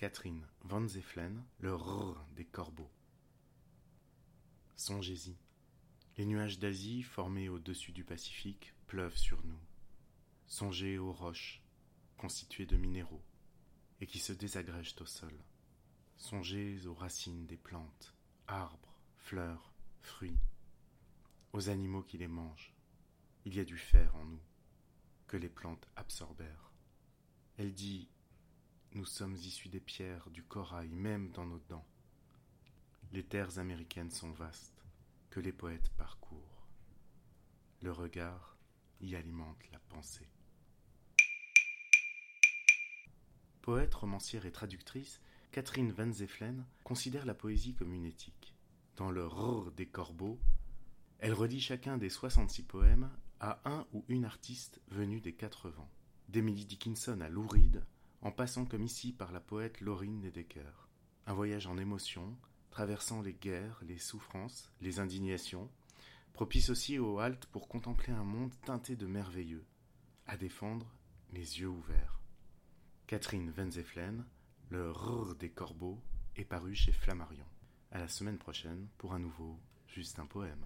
Catherine Van Zefflen, le rrr des corbeaux. Songez-y. Les nuages d'Asie, formés au-dessus du Pacifique, pleuvent sur nous. Songez aux roches, constituées de minéraux, et qui se désagrègent au sol. Songez aux racines des plantes, arbres, fleurs, fruits, aux animaux qui les mangent. Il y a du fer en nous, que les plantes absorbèrent. Elle dit Nous sommes issus des pierres, du corail, même dans nos dents. Les terres américaines sont vastes, que les poètes parcourent. Le regard y alimente la pensée. Poète, romancière et traductrice, Catherine Van Zefflen considère la poésie comme une éthique. Dans le Rrr des corbeaux, elle relie chacun des 66 poèmes à un ou une artiste venue des quatre vents, d'Emily Dickinson à Lou en passant comme ici par la poète Laurine Nedeker. Un voyage en émotion, traversant les guerres, les souffrances, les indignations, propice aussi aux haltes pour contempler un monde teinté de merveilleux, à défendre les yeux ouverts. Catherine Wenzeflen, le Rrr des corbeaux, est paru chez Flammarion. À la semaine prochaine pour un nouveau Juste un poème.